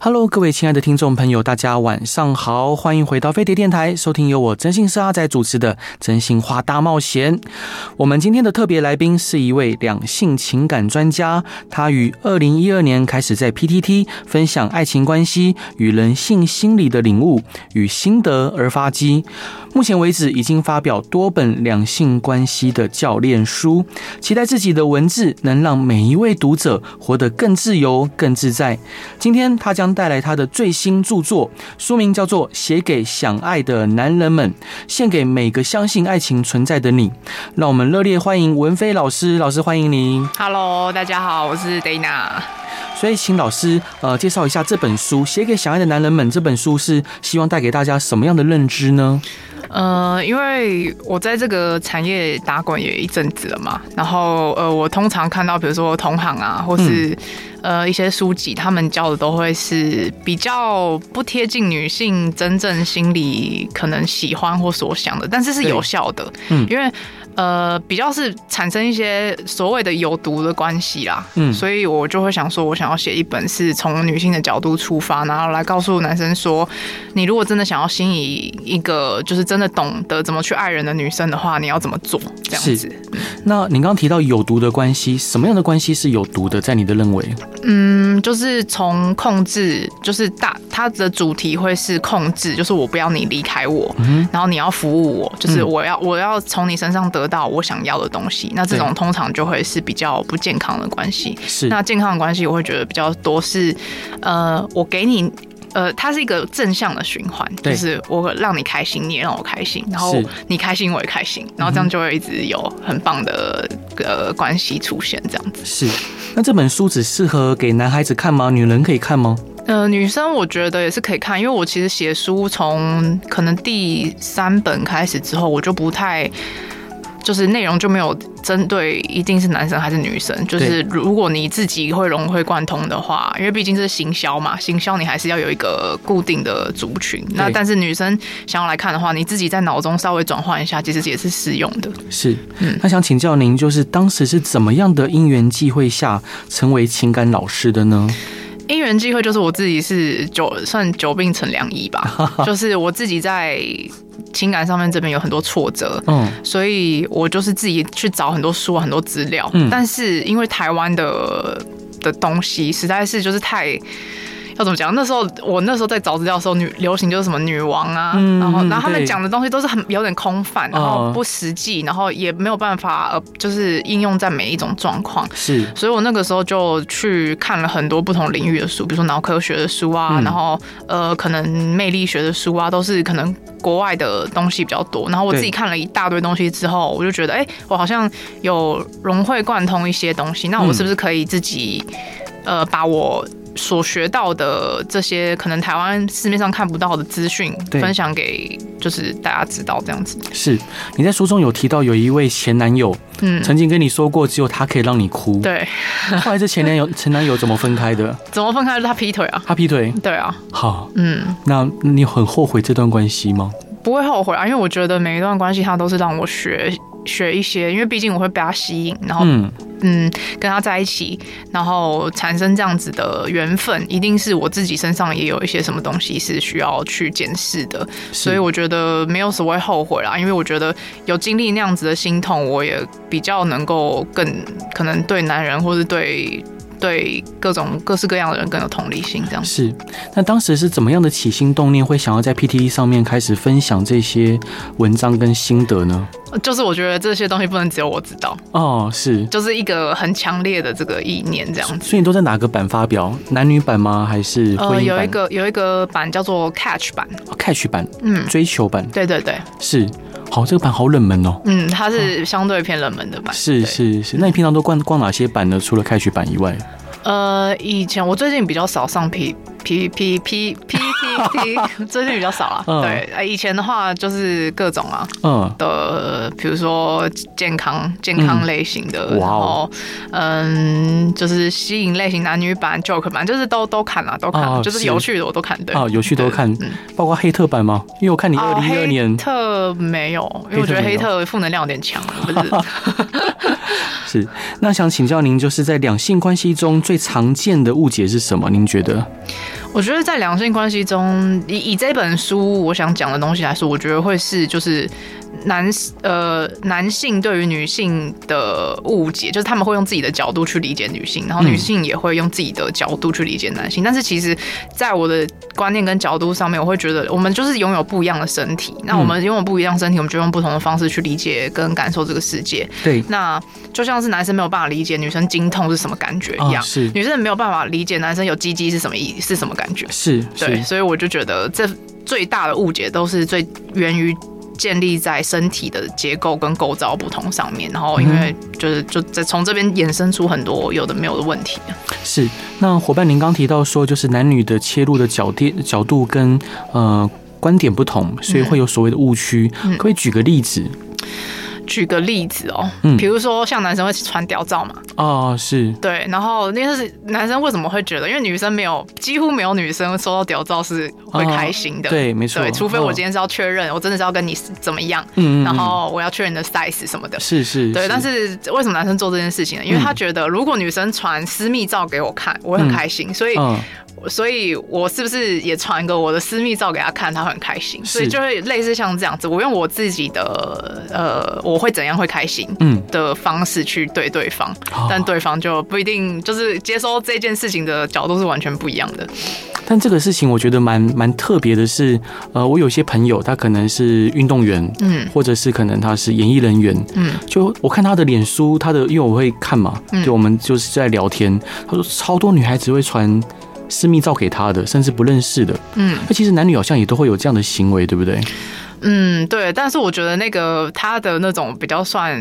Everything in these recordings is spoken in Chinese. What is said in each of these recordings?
Hello，各位亲爱的听众朋友，大家晚上好，欢迎回到飞碟电台，收听由我真心是阿仔主持的《真心话大冒险》。我们今天的特别来宾是一位两性情感专家，他于二零一二年开始在 PTT 分享爱情关系与人性心理的领悟与心得而发迹。目前为止，已经发表多本两性关系的教练书，期待自己的文字能让每一位读者活得更自由、更自在。今天他将带来他的最新著作，书名叫做《写给想爱的男人们》，献给每个相信爱情存在的你。让我们热烈欢迎文飞老师，老师欢迎您。Hello，大家好，我是 Dana。所以，请老师呃介绍一下这本书《写给想爱的男人们》。这本书是希望带给大家什么样的认知呢？呃，因为我在这个产业打滚也一阵子了嘛，然后呃，我通常看到比如说同行啊，或是呃一些书籍，他们教的都会是比较不贴近女性真正心里可能喜欢或所想的，但是是有效的，嗯，因为。呃，比较是产生一些所谓的有毒的关系啦，嗯，所以我就会想说，我想要写一本是从女性的角度出发，然后来告诉男生说，你如果真的想要心仪一个就是真的懂得怎么去爱人的女生的话，你要怎么做？这样子。那你刚刚提到有毒的关系，什么样的关系是有毒的？在你的认为？嗯，就是从控制，就是大它的主题会是控制，就是我不要你离开我，嗯，然后你要服务我，就是我要我要从你身上得。到我想要的东西，那这种通常就会是比较不健康的关系。是，那健康的关系，我会觉得比较多是，呃，我给你，呃，它是一个正向的循环，就是我让你开心，你也让我开心，然后你开心我也开心，然后这样就会一直有很棒的呃关系出现，这样子。是，那这本书只适合给男孩子看吗？女人可以看吗？呃，女生我觉得也是可以看，因为我其实写书从可能第三本开始之后，我就不太。就是内容就没有针对一定是男生还是女生，就是如果你自己会融会贯通的话，因为毕竟是行销嘛，行销你还是要有一个固定的族群。那但是女生想要来看的话，你自己在脑中稍微转换一下，其实也是适用的。是，嗯，那想请教您，就是当时是怎么样的因缘际会下成为情感老师的呢？因缘际会就是我自己是久算久病成良医吧，就是我自己在。情感上面这边有很多挫折，嗯，所以我就是自己去找很多书、很多资料，嗯，但是因为台湾的的东西实在是就是太。要怎么讲？那时候我那时候在找资料的时候，女流行就是什么女王啊，嗯、然后然后他们讲的东西都是很有点空泛，然后不实际，然后也没有办法呃，就是应用在每一种状况。是，所以我那个时候就去看了很多不同领域的书，比如说脑科学的书啊，嗯、然后呃，可能魅力学的书啊，都是可能国外的东西比较多。然后我自己看了一大堆东西之后，我就觉得，哎、欸，我好像有融会贯通一些东西。那我是不是可以自己呃，把我所学到的这些可能台湾市面上看不到的资讯，分享给就是大家知道这样子。是你在书中有提到有一位前男友，嗯，曾经跟你说过只有他可以让你哭。对，后来这前男友前男友怎么分开的？怎么分开？是他劈腿啊？他劈腿？对啊。好，嗯，那你很后悔这段关系吗？不会后悔啊，因为我觉得每一段关系，它都是让我学学一些，因为毕竟我会被他吸引，然后嗯，嗯跟他在一起，然后产生这样子的缘分，一定是我自己身上也有一些什么东西是需要去检视的，所以我觉得没有所谓后悔啦，因为我觉得有经历那样子的心痛，我也比较能够更可能对男人或是对。对各种各式各样的人更有同理心，这样是。那当时是怎么样的起心动念，会想要在 PTT 上面开始分享这些文章跟心得呢？就是我觉得这些东西不能只有我知道哦，是，就是一个很强烈的这个意念，这样子。所以你都在哪个版发表？男女版吗？还是？呃，有一个有一个版叫做 Catch 版，Catch 版，嗯，追求版，对对对，是。好，这个版好冷门哦。嗯，它是相对偏冷门的版。是是是，那你平常都逛逛哪些版呢？除了 Catch 版以外？呃，以前我最近比较少上 P P P P P P T，最近比较少了。嗯、对，以前的话就是各种啊，嗯的，比如说健康健康类型的，嗯、然后嗯，就是吸引类型男女版、joke 版，就是都都看了，都看，哦、就是有趣的我都看。对，啊，有趣都看，嗯，包括黑特版吗？因为我看你二零一二年、哦、黑特没有，因为我觉得黑特负能量有点强，不是。是，那想请教您，就是在两性关系中最常见的误解是什么？您觉得？我觉得在两性关系中，以以这本书我想讲的东西来说，我觉得会是就是。男呃，男性对于女性的误解，就是他们会用自己的角度去理解女性，然后女性也会用自己的角度去理解男性。嗯、但是其实，在我的观念跟角度上面，我会觉得我们就是拥有不一样的身体。那我们拥有不一样的身体，我们就用不同的方式去理解跟感受这个世界。对，那就像是男生没有办法理解女生经痛是什么感觉一样，哦、是女生没有办法理解男生有鸡鸡是什么意是什么感觉。是，对，所以我就觉得这最大的误解都是最源于。建立在身体的结构跟构造不同上面，然后因为就是就在从这边衍生出很多有的没有的问题。是，那伙伴，您刚提到说，就是男女的切入的角点角度跟呃观点不同，所以会有所谓的误区。嗯、可，可以举个例子？举个例子哦，嗯，比如说像男生会传屌照嘛，哦，是。对，然后那是男生为什么会觉得？因为女生没有，几乎没有女生收到屌照是会开心的，对，没错，对，除非我今天是要确认，我真的是要跟你怎么样，嗯，然后我要确认的 size 什么的，是是，对，但是为什么男生做这件事情呢？因为他觉得如果女生传私密照给我看，我会很开心，所以。所以，我是不是也传个我的私密照给他看，他会很开心？所以就会类似像这样子，我用我自己的呃，我会怎样会开心嗯的方式去对对方，嗯、但对方就不一定就是接收这件事情的角度是完全不一样的。但这个事情我觉得蛮蛮特别的是，呃，我有些朋友他可能是运动员，嗯，或者是可能他是演艺人员，嗯，就我看他的脸书，他的因为我会看嘛，就我们就是在聊天，他说超多女孩子会传。私密照给他的，甚至不认识的，嗯，那其实男女好像也都会有这样的行为，对不对？嗯，对，但是我觉得那个他的那种比较算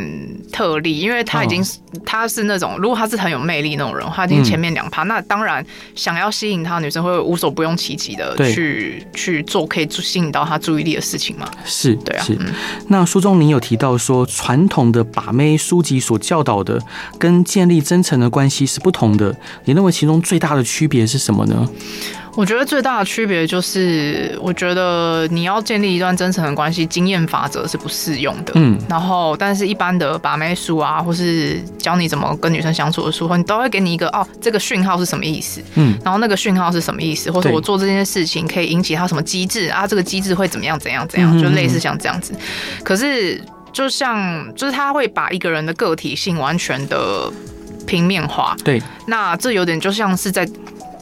特例，因为他已经、是、他是那种，如果他是很有魅力那种人，他已经前面两趴，嗯、那当然想要吸引他的女生会无所不用其极的去去做可以吸引到他注意力的事情嘛。是，对啊。是嗯、那书中您有提到说，传统的把妹书籍所教导的跟建立真诚的关系是不同的，你认为其中最大的区别是什么呢？我觉得最大的区别就是，我觉得你要建立一段真诚的关系，经验法则是不适用的。嗯，然后，但是一般的把妹书啊，或是教你怎么跟女生相处的书，你都会给你一个哦，这个讯号是什么意思？嗯，然后那个讯号是什么意思？或者我做这件事情可以引起他什么机制啊？这个机制会怎么样？怎样？怎样？就类似像这样子。可是，就像就是他会把一个人的个体性完全的平面化。对，那这有点就像是在。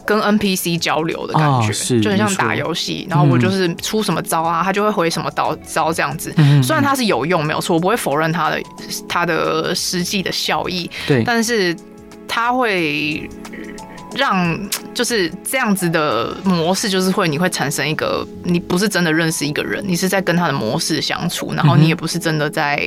跟 NPC 交流的感觉，哦、就很像打游戏，然后我就是出什么招啊，嗯、他就会回什么刀招这样子。嗯、虽然它是有用，没有错，我不会否认它的它的实际的效益。对，但是它会。让就是这样子的模式，就是会你会产生一个你不是真的认识一个人，你是在跟他的模式相处，然后你也不是真的在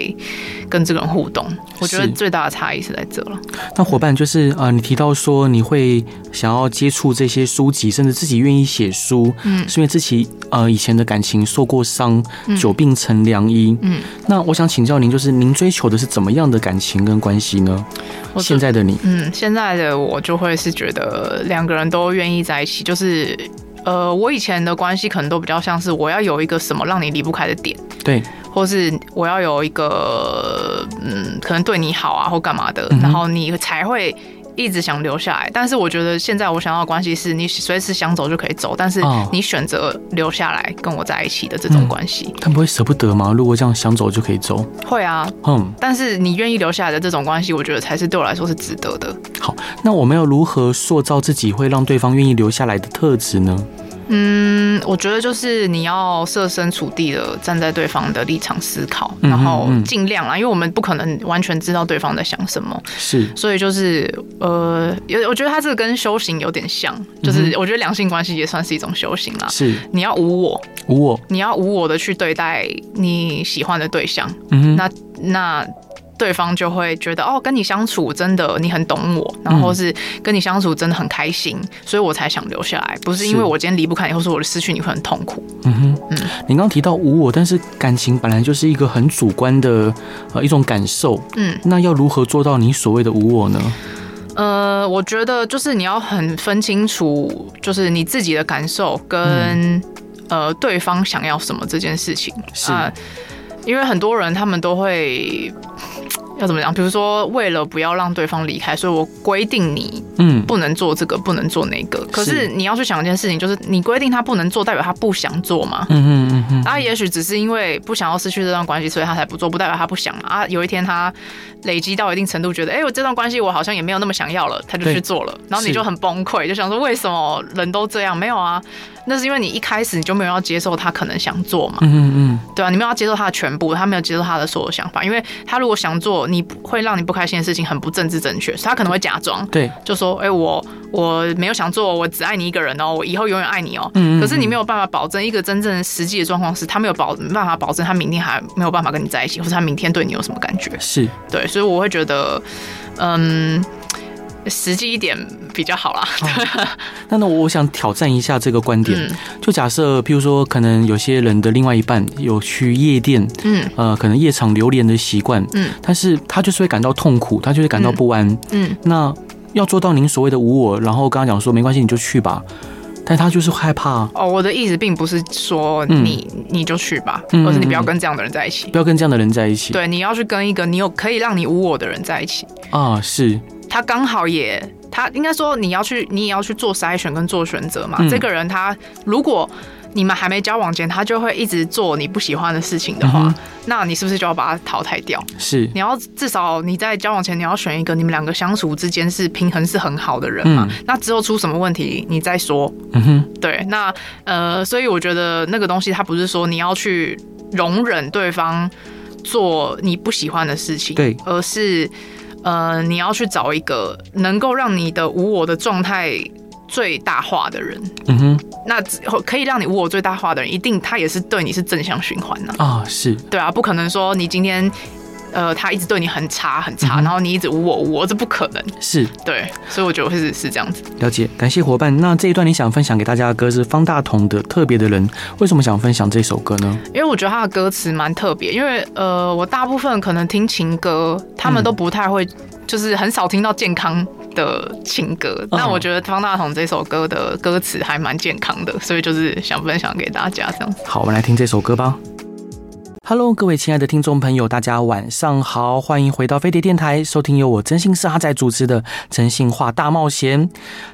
跟这个人互动。嗯、我觉得最大的差异是在这了。那伙伴就是呃，你提到说你会想要接触这些书籍，甚至自己愿意写书，嗯，是因为自己呃以前的感情受过伤，久病成良医，嗯。那我想请教您，就是您追求的是怎么样的感情跟关系呢？现在的你，嗯，现在的我就会是觉得两个人都愿意在一起，就是，呃，我以前的关系可能都比较像是我要有一个什么让你离不开的点，对，或是我要有一个，嗯，可能对你好啊或干嘛的，嗯、然后你才会。一直想留下来，但是我觉得现在我想要的关系是你随时想走就可以走，但是你选择留下来跟我在一起的这种关系。他、们、不会舍不得吗？如果这样想走就可以走？会啊，嗯，但是你愿意留下来的这种关系，我觉得才是对我来说是值得的。好，那我们要如何塑造自己会让对方愿意留下来的特质呢？嗯，我觉得就是你要设身处地的站在对方的立场思考，嗯、然后尽量啊，因为我们不可能完全知道对方在想什么，是，所以就是呃，有我觉得他这个跟修行有点像，就是我觉得两性关系也算是一种修行啦。是，你要无我，无我，你要无我的去对待你喜欢的对象，嗯哼，那那对方就会觉得哦，跟你相处真的你很懂我，然后是跟你相处真的很开心，嗯、所以我才想留下来，不是因为我今天离不开你，或是我的失去你会很痛苦。嗯哼，嗯，你刚刚提到无我，但是感情本来就是一个很主观的呃一种感受，嗯，那要如何做到你所谓的无我呢？呃，我觉得就是你要很分清楚，就是你自己的感受跟、嗯、呃对方想要什么这件事情是、呃，因为很多人他们都会。要怎么讲？比如说，为了不要让对方离开，所以我规定你，嗯，不能做这个，嗯、不能做那个。可是你要去想一件事情，就是你规定他不能做，代表他不想做嘛？嗯嗯嗯嗯。啊，也许只是因为不想要失去这段关系，所以他才不做，不代表他不想啊。有一天他累积到一定程度，觉得，哎、欸，我这段关系我好像也没有那么想要了，他就去做了。然后你就很崩溃，就想说，为什么人都这样？没有啊。那是因为你一开始你就没有要接受他可能想做嘛，嗯嗯，对啊，你没有要接受他的全部，他没有接受他的所有想法，因为他如果想做你会让你不开心的事情，很不政治正确，他可能会假装，对，就说，哎、欸，我我没有想做，我只爱你一个人哦，我以后永远爱你哦，嗯，可是你没有办法保证一个真正实际的状况是，他没有保没办法保证他明天还没有办法跟你在一起，或者他明天对你有什么感觉，是。对，所以我会觉得，嗯。实际一点比较好啦。哦、那那我想挑战一下这个观点，嗯、就假设，譬如说，可能有些人的另外一半有去夜店，嗯，呃，可能夜场流连的习惯，嗯，但是他就是会感到痛苦，他就会感到不安，嗯，嗯，那要做到您所谓的无我，然后刚刚讲说没关系，你就去吧，但他就是害怕。哦，我的意思并不是说你、嗯、你就去吧，而是你不要跟这样的人在一起，不要跟这样的人在一起。对，你要去跟一个你有可以让你无我的人在一起。啊，是。他刚好也，他应该说你要去，你也要去做筛选跟做选择嘛。嗯、这个人他如果你们还没交往前，他就会一直做你不喜欢的事情的话，嗯、那你是不是就要把他淘汰掉？是，你要至少你在交往前你要选一个你们两个相处之间是平衡是很好的人嘛。嗯、那之后出什么问题你再说。嗯哼，对，那呃，所以我觉得那个东西他不是说你要去容忍对方做你不喜欢的事情，对，而是。呃，你要去找一个能够让你的无我的状态最大化的人。嗯哼，那可以让你无我最大化的人，一定他也是对你是正向循环的啊。是，对啊，不可能说你今天。呃，他一直对你很差很差，嗯、然后你一直无我无我，这不可能。是对，所以我觉得会是是这样子。了解，感谢伙伴。那这一段你想分享给大家的歌是方大同的《特别的人》，为什么想分享这首歌呢？因为我觉得他的歌词蛮特别，因为呃，我大部分可能听情歌，他们都不太会，就是很少听到健康的情歌。那、嗯、我觉得方大同这首歌的歌词还蛮健康的，所以就是想分享给大家这样子。好，我们来听这首歌吧。Hello，各位亲爱的听众朋友，大家晚上好，欢迎回到飞碟电台，收听由我真心是阿仔主持的《真心话大冒险》。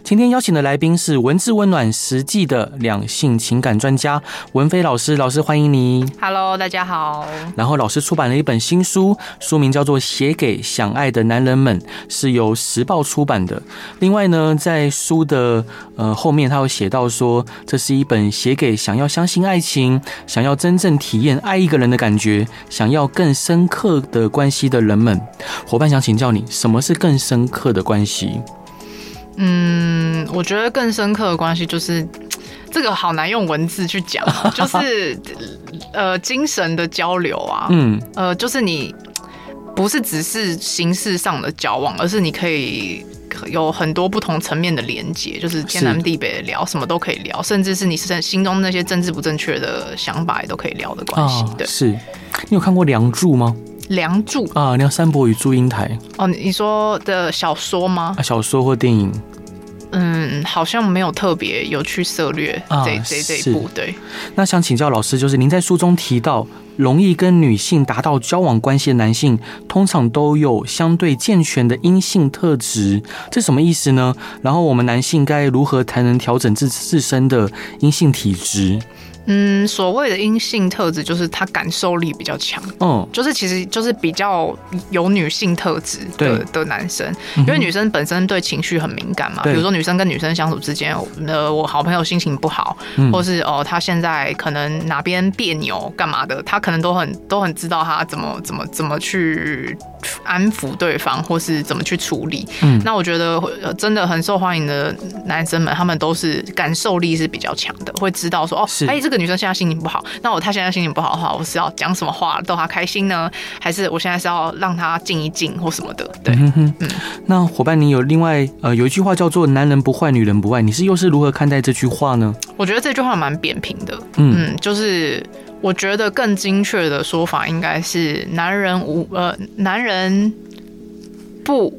今天邀请的来宾是文字温暖、实际的两性情感专家文飞老师，老师欢迎你。Hello，大家好。然后老师出版了一本新书，书名叫做《写给想爱的男人们》，是由时报出版的。另外呢，在书的呃后面，他有写到说，这是一本写给想要相信爱情、想要真正体验爱一个人的。感觉想要更深刻的关系的人们，伙伴想请教你，什么是更深刻的关系？嗯，我觉得更深刻的关系就是这个好难用文字去讲，就是呃精神的交流啊，嗯，呃，就是你不是只是形式上的交往，而是你可以。有很多不同层面的连接，就是天南地北的聊，什么都可以聊，甚至是你是心中那些政治不正确的想法也都可以聊的关系。对，是你有看过《梁祝》吗？《梁祝》啊，梁山伯与祝英台。哦，你说的小说吗？啊小说或电影？嗯，好像没有特别有去涉略这这这一步。对，那想请教老师，就是您在书中提到。容易跟女性达到交往关系的男性，通常都有相对健全的阴性特质，这什么意思呢？然后我们男性该如何才能调整自自身的阴性体质？嗯，所谓的阴性特质就是他感受力比较强，嗯，就是其实就是比较有女性特质的对。的男生，因为女生本身对情绪很敏感嘛，比如说女生跟女生相处之间，呃，我好朋友心情不好，嗯、或是哦，他现在可能哪边别扭干嘛的，他可能都很都很知道他怎么怎么怎么去安抚对方，或是怎么去处理。嗯，那我觉得真的很受欢迎的男生们，他们都是感受力是比较强的，会知道说哦，哎，这个女生现在心情不好，那我她现在心情不好的话，我是要讲什么话逗她开心呢？还是我现在是要让她静一静或什么的？对，嗯哼，嗯。那伙伴，你有另外呃有一句话叫做“男人不坏，女人不爱”，你是又是如何看待这句话呢？我觉得这句话蛮扁平的。嗯，嗯，就是。我觉得更精确的说法应该是男人无呃，男人不，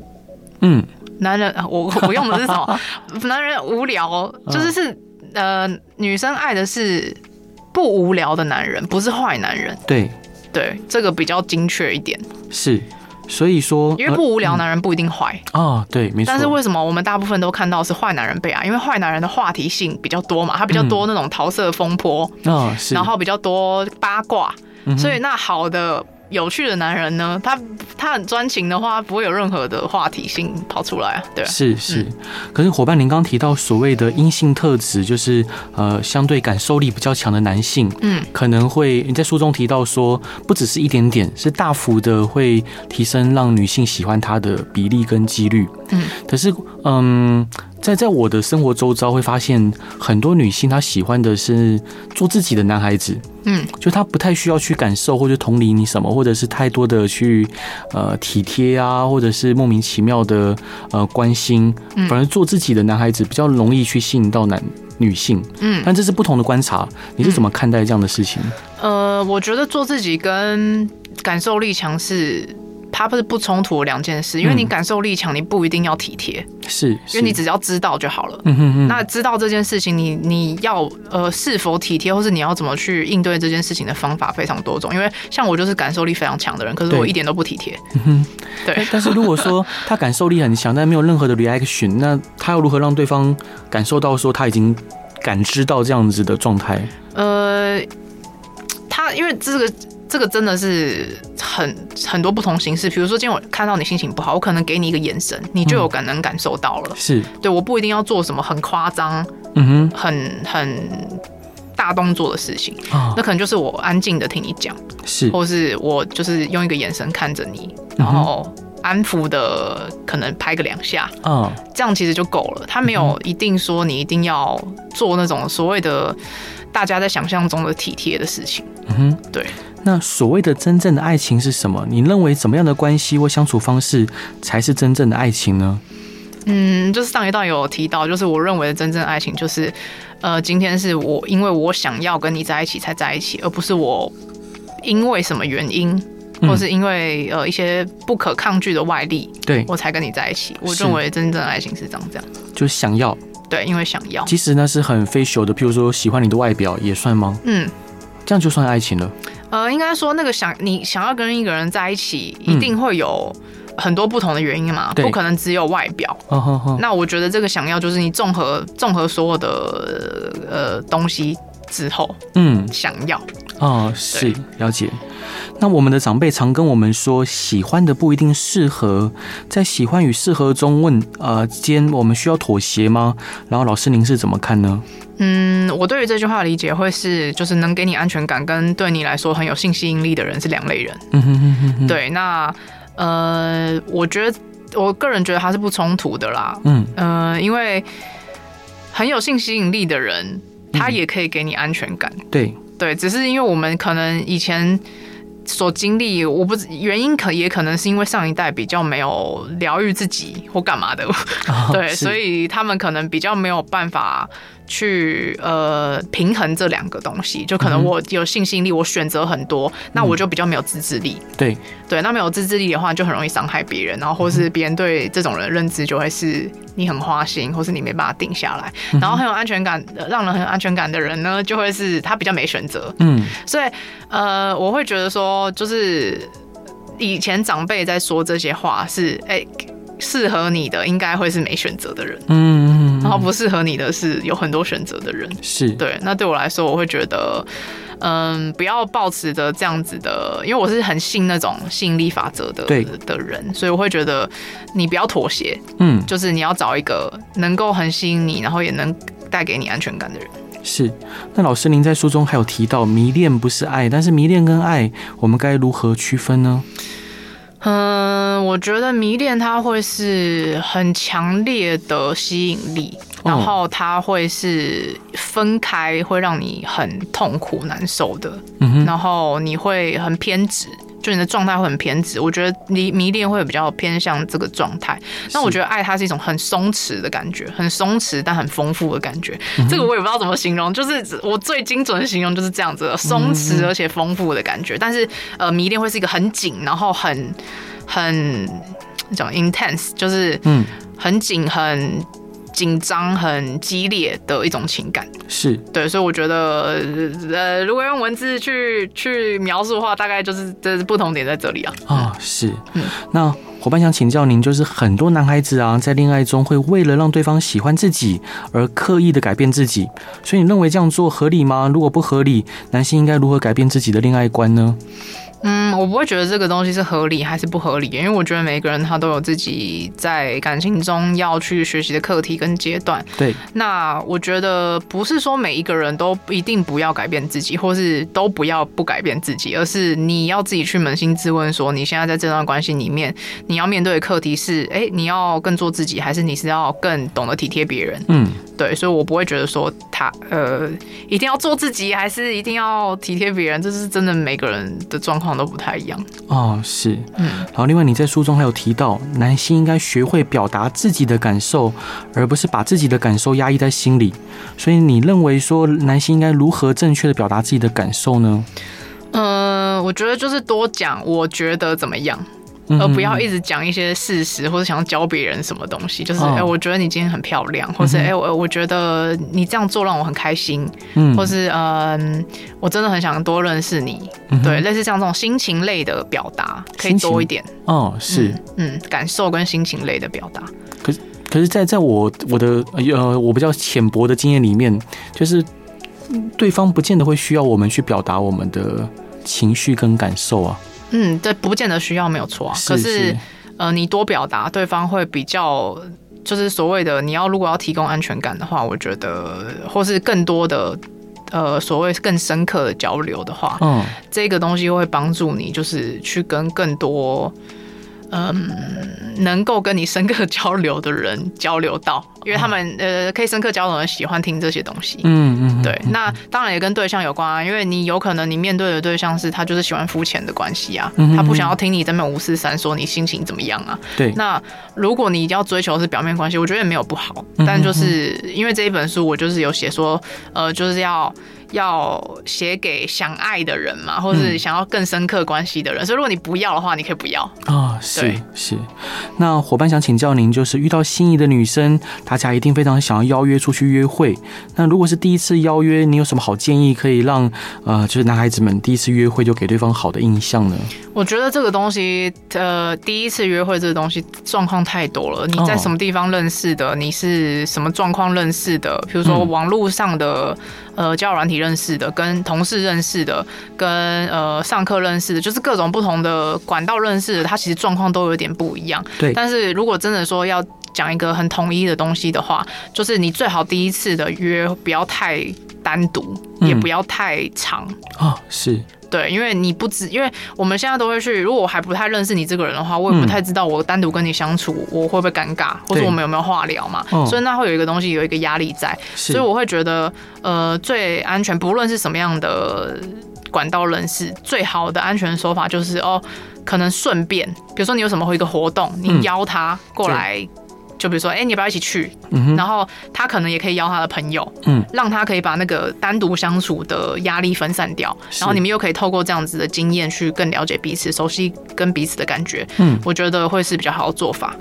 嗯，男人 我我用的是什么？男人无聊，就是是呃，女生爱的是不无聊的男人，不是坏男人。对对，这个比较精确一点。是。所以说，因为不无聊，男人不一定坏啊、嗯哦，对，没错。但是为什么我们大部分都看到是坏男人被爱？因为坏男人的话题性比较多嘛，他比较多那种桃色风波，嗯，然后比较多八卦，嗯、所以那好的。有趣的男人呢，他他很专情的话，不会有任何的话题性跑出来啊。对，是是。嗯、可是伙伴，您刚提到所谓的阴性特质，就是呃，相对感受力比较强的男性，嗯，可能会你在书中提到说，不只是一点点，是大幅的会提升让女性喜欢他的比例跟几率。嗯，可是嗯。在在我的生活周遭会发现很多女性，她喜欢的是做自己的男孩子，嗯，就她不太需要去感受或者同理你什么，或者是太多的去呃体贴啊，或者是莫名其妙的呃关心，反而做自己的男孩子比较容易去吸引到男女性，嗯，但这是不同的观察，你是怎么看待这样的事情？呃，我觉得做自己跟感受力强是。它不是不冲突的两件事，因为你感受力强，你不一定要体贴，是，因为你只要知道就好了。嗯哼哼。那知道这件事情，你你要呃是否体贴，或是你要怎么去应对这件事情的方法非常多种。因为像我就是感受力非常强的人，可是我一点都不体贴。嗯哼。对。但是如果说他感受力很强，但没有任何的 reaction，那他要如何让对方感受到说他已经感知到这样子的状态？呃，他因为这个。这个真的是很很多不同形式，比如说今天我看到你心情不好，我可能给你一个眼神，你就有感能感受到了。嗯、是。对，我不一定要做什么很夸张、嗯哼，很很大动作的事情，哦、那可能就是我安静的听你讲，是，或是我就是用一个眼神看着你，然后安抚的可能拍个两下，嗯，这样其实就够了。他没有一定说你一定要做那种所谓的大家在想象中的体贴的事情，嗯哼，对。那所谓的真正的爱情是什么？你认为怎么样的关系或相处方式才是真正的爱情呢？嗯，就是上一段有提到，就是我认为的真正的爱情，就是呃，今天是我因为我想要跟你在一起才在一起，而不是我因为什么原因，或是因为呃一些不可抗拒的外力，对我才跟你在一起。我认为真正的爱情是长这样，就是想要，对，因为想要。其实那是很 facial 的，譬如说喜欢你的外表也算吗？嗯，这样就算爱情了。呃，应该说那个想你想要跟一个人在一起，一定会有很多不同的原因嘛，嗯、不可能只有外表。哦哦哦、那我觉得这个想要就是你综合综合所有的呃东西之后，嗯，想要。哦，是了解。那我们的长辈常跟我们说，喜欢的不一定适合，在喜欢与适合中问呃间，我们需要妥协吗？然后老师您是怎么看呢？嗯，我对于这句话的理解会是，就是能给你安全感跟对你来说很有性吸引力的人是两类人。嗯哼哼哼。对，那呃，我觉得我个人觉得它是不冲突的啦。嗯呃，因为很有性吸引力的人，他也可以给你安全感。嗯、对对，只是因为我们可能以前。所经历，我不原因可也可能是因为上一代比较没有疗愈自己或干嘛的，哦、对，所以他们可能比较没有办法。去呃平衡这两个东西，就可能我有性吸引力，我选择很多，嗯、那我就比较没有自制力。对对，那没有自制力的话，就很容易伤害别人，然后或是别人对这种人认知就会是你很花心，或是你没办法定下来。然后很有安全感，让人很有安全感的人呢，就会是他比较没选择。嗯，所以呃，我会觉得说，就是以前长辈在说这些话是哎。欸适合你的应该会是没选择的人，嗯，然后不适合你的是有很多选择的人，是对。那对我来说，我会觉得，嗯，不要抱持着这样子的，因为我是很信那种吸引力法则的对的人，所以我会觉得你不要妥协，嗯，就是你要找一个能够很吸引你，然后也能带给你安全感的人。是。那老师您在书中还有提到，迷恋不是爱，但是迷恋跟爱，我们该如何区分呢？嗯，我觉得迷恋它会是很强烈的吸引力，然后它会是分开会让你很痛苦难受的，嗯，然后你会很偏执。就你的状态会很偏执，我觉得迷迷恋会比较偏向这个状态。那我觉得爱它是一种很松弛的感觉，很松弛但很丰富的感觉。嗯、这个我也不知道怎么形容，就是我最精准的形容就是这样子的，松弛而且丰富的感觉。嗯、但是呃，迷恋会是一个很紧，然后很很那种 intense，就是嗯，很紧很。紧张、很激烈的一种情感，是对，所以我觉得，呃，如果用文字去去描述的话，大概就是这是不同点在这里啊。啊、哦，是。嗯，那伙伴想请教您，就是很多男孩子啊，在恋爱中会为了让对方喜欢自己而刻意的改变自己，所以你认为这样做合理吗？如果不合理，男性应该如何改变自己的恋爱观呢？嗯，我不会觉得这个东西是合理还是不合理，因为我觉得每个人他都有自己在感情中要去学习的课题跟阶段。对，那我觉得不是说每一个人都一定不要改变自己，或是都不要不改变自己，而是你要自己去扪心自问，说你现在在这段关系里面，你要面对的课题是：哎，你要更做自己，还是你是要更懂得体贴别人？嗯，对，所以我不会觉得说他呃一定要做自己，还是一定要体贴别人，这是真的每个人的状况都不太一样哦，是，嗯，然后另外你在书中还有提到，男性应该学会表达自己的感受，而不是把自己的感受压抑在心里。所以你认为说，男性应该如何正确的表达自己的感受呢？嗯、呃，我觉得就是多讲，我觉得怎么样。而不要一直讲一些事实，或者想要教别人什么东西。就是，哎、欸，我觉得你今天很漂亮，或是哎，我、欸、我觉得你这样做让我很开心，嗯，或是嗯，我真的很想多认识你。对，类似像这种心情类的表达，可以多一点。哦，是嗯，嗯，感受跟心情类的表达。可是，可是在在我我的呃我比较浅薄的经验里面，就是对方不见得会需要我们去表达我们的情绪跟感受啊。嗯，对，不见得需要没有错啊。可是，呃，你多表达，对方会比较，就是所谓的你要如果要提供安全感的话，我觉得，或是更多的，呃，所谓更深刻的交流的话，嗯，这个东西会帮助你，就是去跟更多。嗯，能够跟你深刻交流的人交流到，因为他们呃可以深刻交流的喜欢听这些东西。嗯嗯，对。那当然也跟对象有关啊，因为你有可能你面对的对象是他就是喜欢肤浅的关系啊，他不想要听你这么五四三说你心情怎么样啊。对。那如果你要追求的是表面关系，我觉得也没有不好，但就是因为这一本书我就是有写说，呃，就是要。要写给想爱的人嘛，或者是想要更深刻关系的人，嗯，所以如果你不要的话，你可以不要啊，哦。是是。那伙伴想请教您，就是遇到心仪的女生，大家一定非常想要邀约出去约会。那如果是第一次邀约，你有什么好建议可以让呃，就是男孩子们第一次约会就给对方好的印象呢？我觉得这个东西，呃，第一次约会这个东西状况太多了。你在什么地方认识的？哦，你是什么状况认识的？比如说网络上的。嗯呃，交友软体认识的，跟同事认识的，跟呃上课认识的，就是各种不同的管道认识的，他其实状况都有点不一样。对。但是如果真的说要讲一个很统一的东西的话，就是你最好第一次的约不要太单独，嗯，也不要太长啊，哦。是。对，因为你不知，因为我们现在都会去。如果我还不太认识你这个人的话，我也不太知道我单独跟你相处，我会不会尴尬，或者我们有没有话聊嘛？所以那会有一个东西，有一个压力在。所以我会觉得，呃，最安全，不论是什么样的管道人士，最好的安全手法就是哦，可能顺便，比如说你有什么一个活动，你邀他过来。嗯就比如说，哎、欸，你要不要一起去？嗯，然后他可能也可以邀他的朋友，嗯，让他可以把那个单独相处的压力分散掉，然后你们又可以透过这样子的经验去更了解彼此，熟悉跟彼此的感觉。嗯，我觉得会是比较好的做法。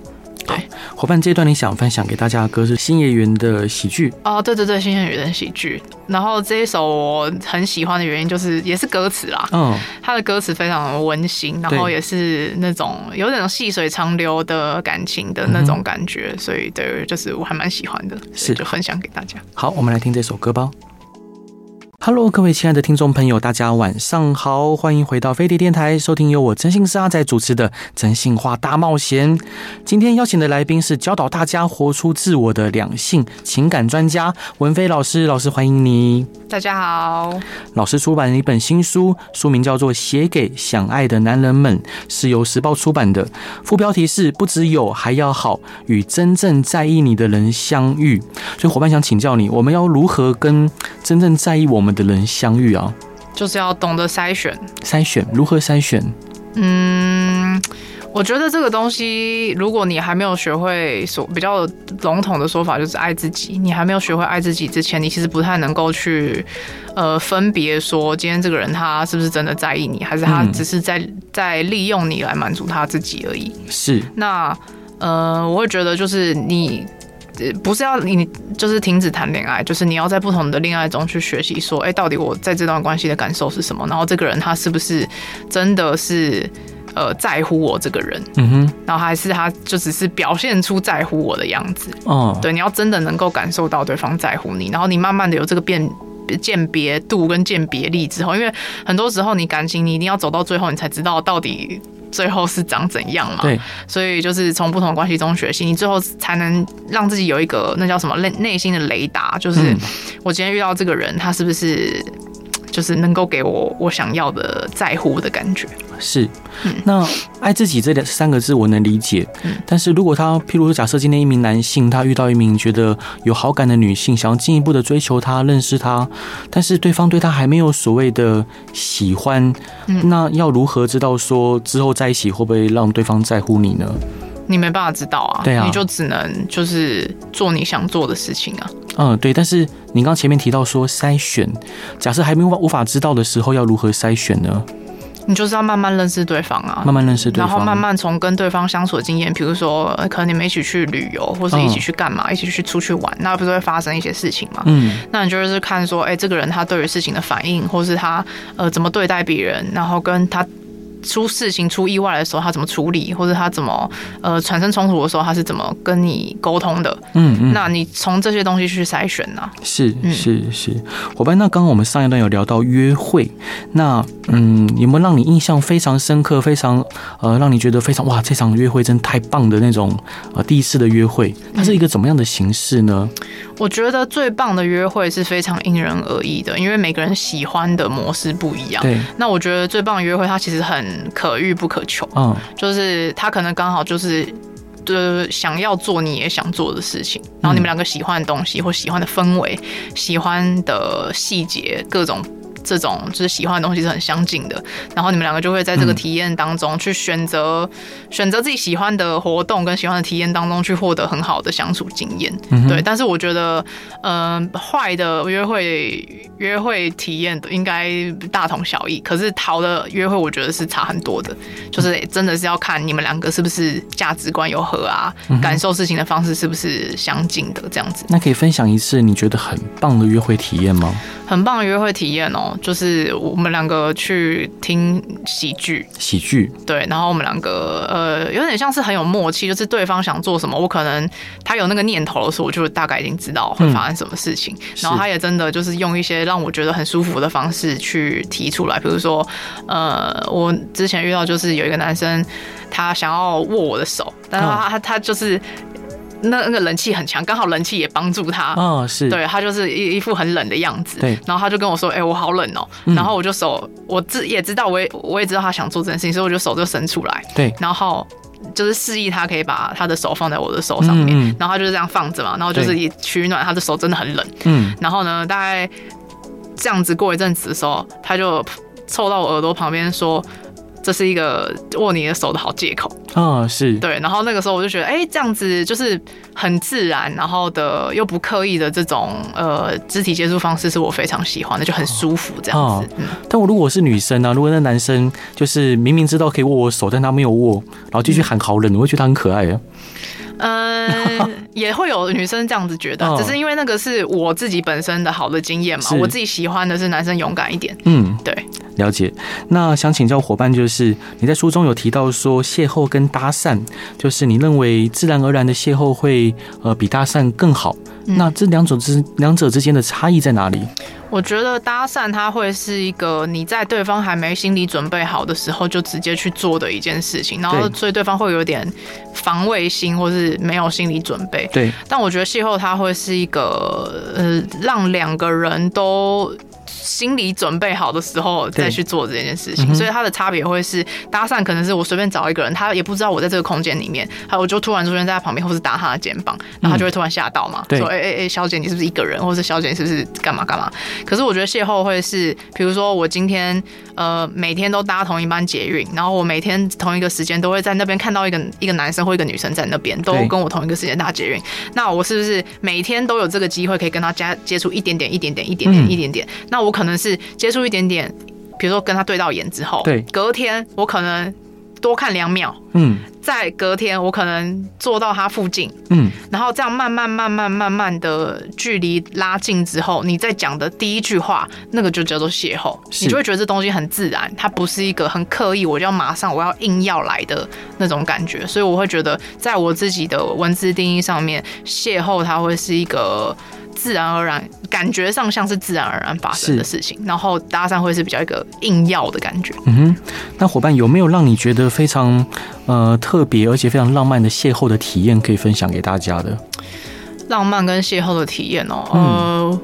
对，伙伴，这一段你想分享给大家的歌是新叶原的喜剧哦，对对对，新叶原的喜剧。然后这一首我很喜欢的原因就是也是歌词啦，嗯，他的歌词非常的温馨，然后也是那种有点细水长流的感情的那种感觉，嗯、所以对，就是我还蛮喜欢的，是就分享给大家。好，我们来听这首歌吧。Hello，各位亲爱的听众朋友，大家晚上好，欢迎回到飞碟电台，收听由我真心是阿仔主持的《真心话大冒险》。今天邀请的来宾是教导大家活出自我的两性情感专家文飞老师，老师欢迎你。大家好，老师出版了一本新书，书名叫做《写给想爱的男人们》，是由时报出版的，副标题是“不只有还要好，与真正在意你的人相遇”。所以伙伴想请教你，我们要如何跟真正在意我们的人相遇啊，就是要懂得筛选。筛选如何筛选？嗯，我觉得这个东西，如果你还没有学会说比较笼统的说法，就是爱自己。你还没有学会爱自己之前，你其实不太能够去呃分别说，今天这个人他是不是真的在意你，还是他只是在在利用你来满足他自己而已。是。那呃，我会觉得就是你。不是要你就是停止谈恋爱，就是你要在不同的恋爱中去学习，说，哎，到底我在这段关系的感受是什么？然后这个人他是不是真的是呃在乎我这个人？嗯哼，然后还是他就只是表现出在乎我的样子？哦，对，你要真的能够感受到对方在乎你，然后你慢慢的有这个辨鉴别度跟鉴别力之后，因为很多时候你感情你一定要走到最后，你才知道到底。最后是长怎样嘛？对，所以就是从不同关系中学习，你最后才能让自己有一个那叫什么内内心的雷达，就是我今天遇到这个人，他是不是？就是能够给我我想要的在乎的感觉，是。那爱自己这两三个字我能理解，但是如果他，譬如说，假设今天一名男性他遇到一名觉得有好感的女性，想要进一步的追求她、认识她，但是对方对他还没有所谓的喜欢，那要如何知道说之后在一起会不会让对方在乎你呢？你没办法知道啊，对啊，你就只能就是做你想做的事情啊。嗯，对。但是你刚前面提到说筛选，假设还没有无法知道的时候，要如何筛选呢？你就是要慢慢认识对方啊，慢慢认识对方，然后慢慢从跟对方相处的经验，比如说可能你们一起去旅游，或者一起去干嘛，嗯、一起去出去玩，那不是会发生一些事情嘛？嗯，那你就是看说，哎，这个人他对于事情的反应，或是他呃怎么对待别人，然后跟他。出事情、出意外的时候，他怎么处理，或者他怎么呃产生冲突的时候，他是怎么跟你沟通的？嗯嗯，那你从这些东西去筛选呢、啊？是是是，伙伴。那刚刚我们上一段有聊到约会，那嗯，有没有让你印象非常深刻、非常呃让你觉得非常哇，这场约会真太棒的那种呃第一次的约会？它是一个怎么样的形式呢？我觉得最棒的约会是非常因人而异的，因为每个人喜欢的模式不一样。对，那我觉得最棒的约会，它其实很。可遇不可求，嗯，就是他可能刚好就是，呃，想要做你也想做的事情，然后你们两个喜欢的东西或喜欢的氛围、喜欢的细节，各种。这种就是喜欢的东西是很相近的，然后你们两个就会在这个体验当中去选择、嗯、选择自己喜欢的活动跟喜欢的体验当中去获得很好的相处经验。嗯、对，但是我觉得，嗯、呃，坏的约会约会体验应该大同小异，可是好的约会我觉得是差很多的，就是真的是要看你们两个是不是价值观有合啊，嗯、感受事情的方式是不是相近的这样子。那可以分享一次你觉得很棒的约会体验吗？很棒的约会体验哦。就是我们两个去听喜剧，喜剧？对，然后我们两个呃有点像是很有默契，就是对方想做什么，我可能他有那个念头的时候，我就大概已经知道会发生什么事情，嗯、然后他也真的就是用一些让我觉得很舒服的方式去提出来，比如说呃，我之前遇到就是有一个男生，他想要握我的手，但是他他他就是。那那个人气很强，刚好人气也帮助他。哦，是，对，他就是一一副很冷的样子。对，然后他就跟我说：“哎、欸，我好冷哦、喔。嗯”然后我就手，我自也知道，我也我也知道他想做这件事情，所以我就手就伸出来。对，然后就是示意他可以把他的手放在我的手上面，然后他就是这样放着嘛，然后就是以取暖他的手，真的很冷。嗯，然后呢，大概这样子过一阵子的时候，他就凑到我耳朵旁边说。这是一个握你的手的好借口啊、哦，是对。然后那个时候我就觉得，哎，这样子就是很自然，然后的又不刻意的这种呃肢体接触方式是我非常喜欢的，就很舒服这样子。哦嗯、但我如果是女生呢、啊，如果那男生就是明明知道可以握我手，但他没有握，然后继续喊好冷，我会觉得他很可爱啊。嗯，也会有女生这样子觉得，哦、只是因为那个是我自己本身的好的经验嘛，我自己喜欢的是男生勇敢一点。嗯，对。了解。那想请教伙伴，就是你在书中有提到说，邂逅跟搭讪，就是你认为自然而然的邂逅会呃比搭讪更好。嗯、那这两种之两者之间的差异在哪里？我觉得搭讪它会是一个你在对方还没心理准备好的时候就直接去做的一件事情，然后所以对方会有点防卫心或是没有心理准备。对，但我觉得邂逅它会是一个呃让两个人都。心理准备好的时候再去做这件事情，嗯、所以它的差别会是搭讪，可能是我随便找一个人，他也不知道我在这个空间里面，还有我就突然出现在他旁边，或是搭他的肩膀，然后他就会突然吓到嘛，嗯、说哎哎哎，小姐你是不是一个人，或是小姐你是不是干嘛干嘛？可是我觉得邂逅会是，比如说我今天呃每天都搭同一班捷运，然后我每天同一个时间都会在那边看到一个 一个男生或一个女生在那边都跟我同一个时间搭捷运，那我是不是每天都有这个机会可以跟他加接触一点点一点点一点点一点点？那我。可能是接触一点点，比如说跟他对到眼之后，对，隔天我可能多看两秒，嗯，再隔天我可能坐到他附近，嗯，然后这样慢慢慢慢慢慢的距离拉近之后，你再讲的第一句话，那个就叫做邂逅，你就会觉得这东西很自然，它不是一个很刻意，我就要马上我要硬要来的那种感觉，所以我会觉得，在我自己的文字定义上面，邂逅它会是一个。自然而然，感觉上像是自然而然发生的事情，然后搭讪会是比较一个硬要的感觉。嗯哼，那伙伴有没有让你觉得非常呃特别而且非常浪漫的邂逅的体验可以分享给大家的？浪漫跟邂逅的体验哦，呃。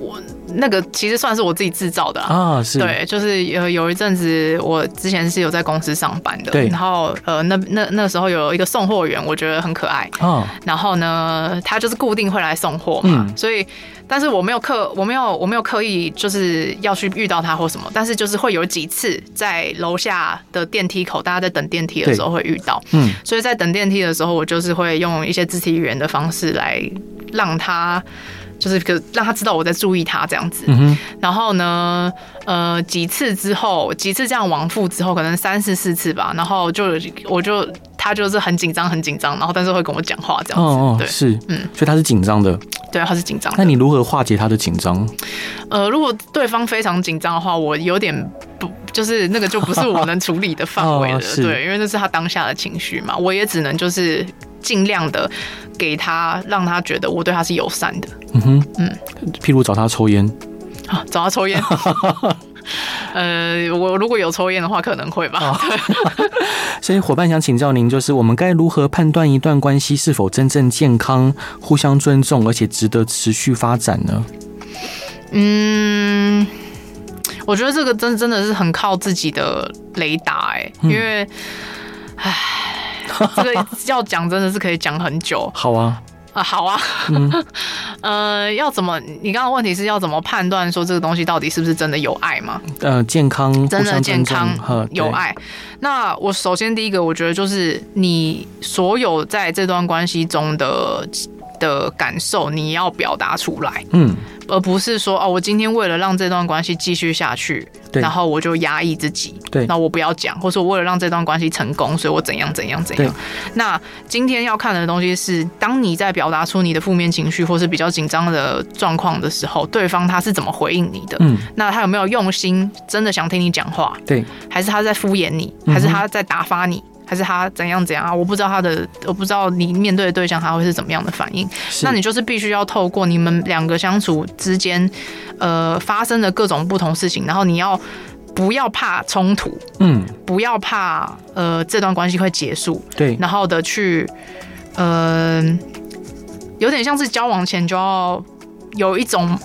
嗯那个其实算是我自己制造的啊，是。对，就是有有一阵子，我之前是有在公司上班的，对，然后呃，那那那时候有一个送货员，我觉得很可爱，哦，然后呢，他就是固定会来送货嘛，嗯，所以，但是我没有刻，我没有，我没有刻意就是要去遇到他或什么，但是就是会有几次在楼下的电梯口，大家在等电梯的时候会遇到，嗯，所以在等电梯的时候，我就是会用一些肢体语言的方式来让他。就是可让他知道我在注意他这样子，然后呢，呃，几次之后，几次这样往复之后，可能三四四次吧，然后就我就他就是很紧张，很紧张，然后但是会跟我讲话这样子，哦，对，是，嗯，所以他是紧张的，对，他是紧张。那你如何化解他的紧张？呃，如果对方非常紧张的话，我有点不，就是那个就不是我能处理的范围了，哦，对，因为那是他当下的情绪嘛，我也只能就是。尽量的给他，让他觉得我对他是友善的。嗯哼，嗯，譬如找他抽烟，啊，找他抽烟。呃，我如果有抽烟的话，可能会吧。哦、所以伙伴想请教您，就是我们该如何判断一段关系是否真正健康、互相尊重，而且值得持续发展呢？嗯，我觉得这个真真的是很靠自己的雷达，哎，因为，唉。这个要讲真的是可以讲很久。好啊，啊好啊，嗯、呃，要怎么？你刚刚问题是要怎么判断说这个东西到底是不是真的有爱吗？呃，健康，真的健康有爱。那我首先第一个，我觉得就是你所有在这段关系中的的感受，你要表达出来。嗯。而不是说哦，我今天为了让这段关系继续下去，然后我就压抑自己，对，那我不要讲，或者我为了让这段关系成功，所以我怎样怎样怎样。那今天要看的东西是，当你在表达出你的负面情绪或是比较紧张的状况的时候，对方他是怎么回应你的？嗯，那他有没有用心，真的想听你讲话？对，还是他在敷衍你，还是他在打发你？还是他怎样怎样啊？我不知道他的，我不知道你面对的对象他会是怎么样的反应。那你就是必须要透过你们两个相处之间，呃，发生的各种不同事情，然后你要不要怕冲突？嗯，不要怕呃这段关系会结束。对，然后的去，呃，有点像是交往前就要有一种。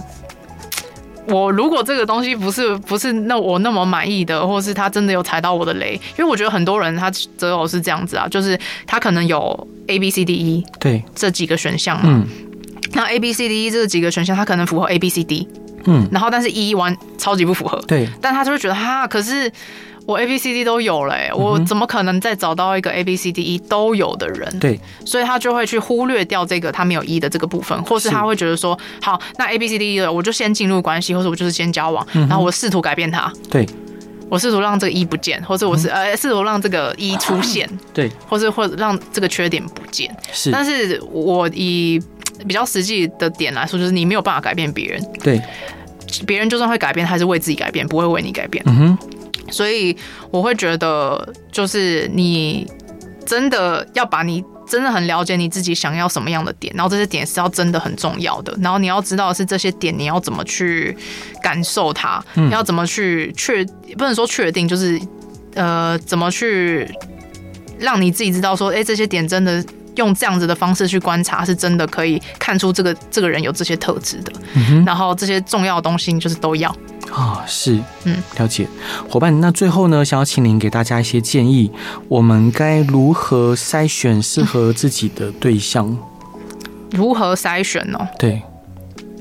我如果这个东西不是不是那我那么满意的，或是他真的有踩到我的雷，因为我觉得很多人他择偶是这样子啊，就是他可能有 A B C D E 对。这几个选项嘛，嗯，那 A B C D E 这几个选项他可能符合 A B C D，嗯，然后但是 E 完超级不符合，对，但他就会觉得哈，可是。我 A B C D 都有了，欸，我怎么可能再找到一个 A B C D E 都有的人？对，所以他就会去忽略掉这个他没有 E 的这个部分，或是他会觉得说，好，那 A B C D E 的我就先进入关系，或者我就是先交往，然后我试图改变他，对，我试图让这个 E 不见，或者我是呃试图让这个 E 出现，对，或是或者让这个缺点不见，是，但是我以比较实际的点来说，就是你没有办法改变别人，对。别人就算会改变，还是为自己改变，不会为你改变。嗯哼，所以我会觉得，就是你真的要把你真的很了解你自己想要什么样的点，然后这些点是要真的很重要的，然后你要知道的是这些点你要怎么去感受它，嗯、你要怎么去确不能说确定，就是呃怎么去让你自己知道说，哎，这些点真的。用这样子的方式去观察，是真的可以看出这个这个人有这些特质的。嗯，然后这些重要的东西就是都要啊，是，嗯，了解。伙伴，那最后呢，想要请您给大家一些建议，我们该如何筛选适合自己的对象？如何筛选呢？对。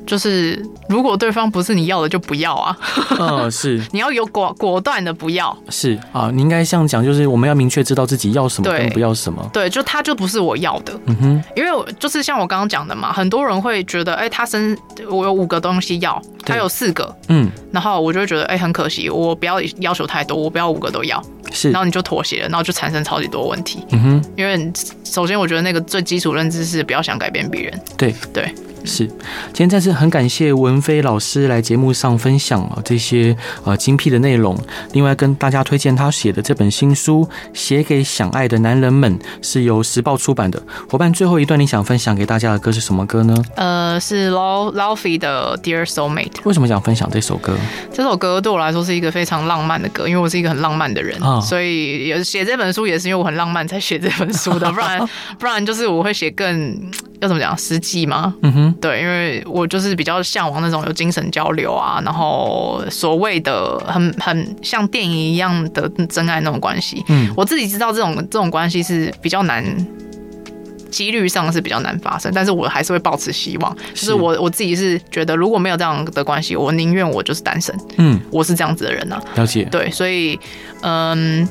就是如果对方不是你要的，就不要啊。嗯，是。你要有果果断的不要。是啊，你应该这样讲，就是我们要明确知道自己要什么，跟不要什么。对，就他就不是我要的。嗯哼。因为就是像我刚刚讲的嘛，很多人会觉得，哎，他生我有五个东西要，他有四个，嗯，然后我就会觉得，哎，很可惜，我不要要求太多，我不要五个都要。是。然后你就妥协了，然后就产生超级多问题。嗯哼。因为首先，我觉得那个最基础认知是不要想改变别人。对对。是，今天再次很感谢文飞老师来节目上分享啊这些呃精辟的内容。另外跟大家推荐他写的这本新书《写给想爱的男人们》，是由时报出版的。伙伴，最后一段你想分享给大家的歌是什么歌呢？呃，是 Laufey 的《Dear Soulmate》。为什么想分享这首歌？这首歌对我来说是一个非常浪漫的歌，因为我是一个很浪漫的人，哦、所以有写这本书也是因为我很浪漫才写这本书的。不然 不然就是我会写更。要怎么讲？实际吗？嗯哼，对，因为我就是比较向往那种有精神交流啊，然后所谓的很很像电影一样的真爱那种关系。嗯，我自己知道这种这种关系是比较难，几率上是比较难发生，但是我还是会抱持希望。就是我我自己是觉得，如果没有这样的关系，我宁愿我就是单身。嗯，我是这样子的人呢、啊。了解。对，所以嗯，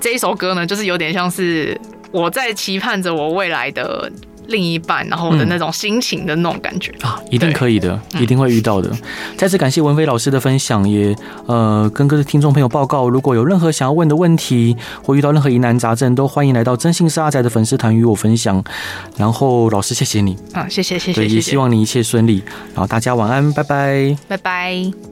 这一首歌呢，就是有点像是我在期盼着我未来的。另一半，然后的那种心情的那种感觉、嗯、啊，一定可以的，一定会遇到的。嗯、再次感谢文飞老师的分享，也呃跟各位听众朋友报告，如果有任何想要问的问题，或遇到任何疑难杂症，都欢迎来到真心是阿宅的粉丝团与我分享。然后老师谢谢你啊，谢谢谢谢，也希望你一切顺利。然后大家晚安，拜拜，拜拜。